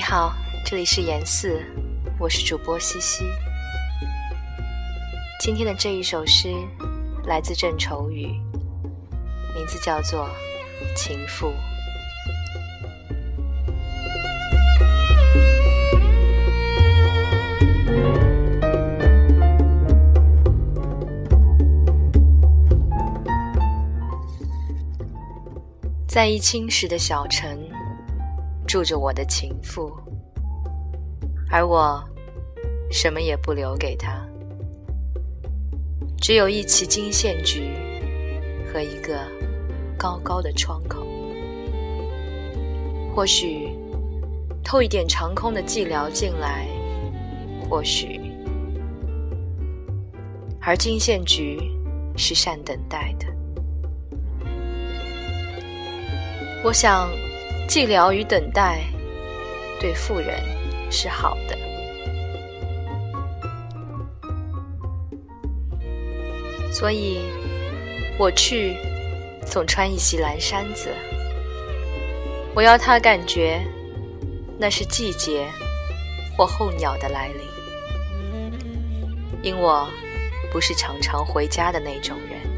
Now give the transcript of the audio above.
你好这里是言四，我是主播西西。今天的这一首诗来自郑愁予，名字叫做《情妇》。在一青石的小城，住着我的情妇，而我什么也不留给她，只有一旗金线菊和一个高高的窗口。或许透一点长空的寂寥进来，或许，而金线菊是善等待的。我想，寂寥与等待对富人是好的。所以，我去总穿一袭蓝衫子。我要他感觉那是季节或候鸟的来临，因我不是常常回家的那种人。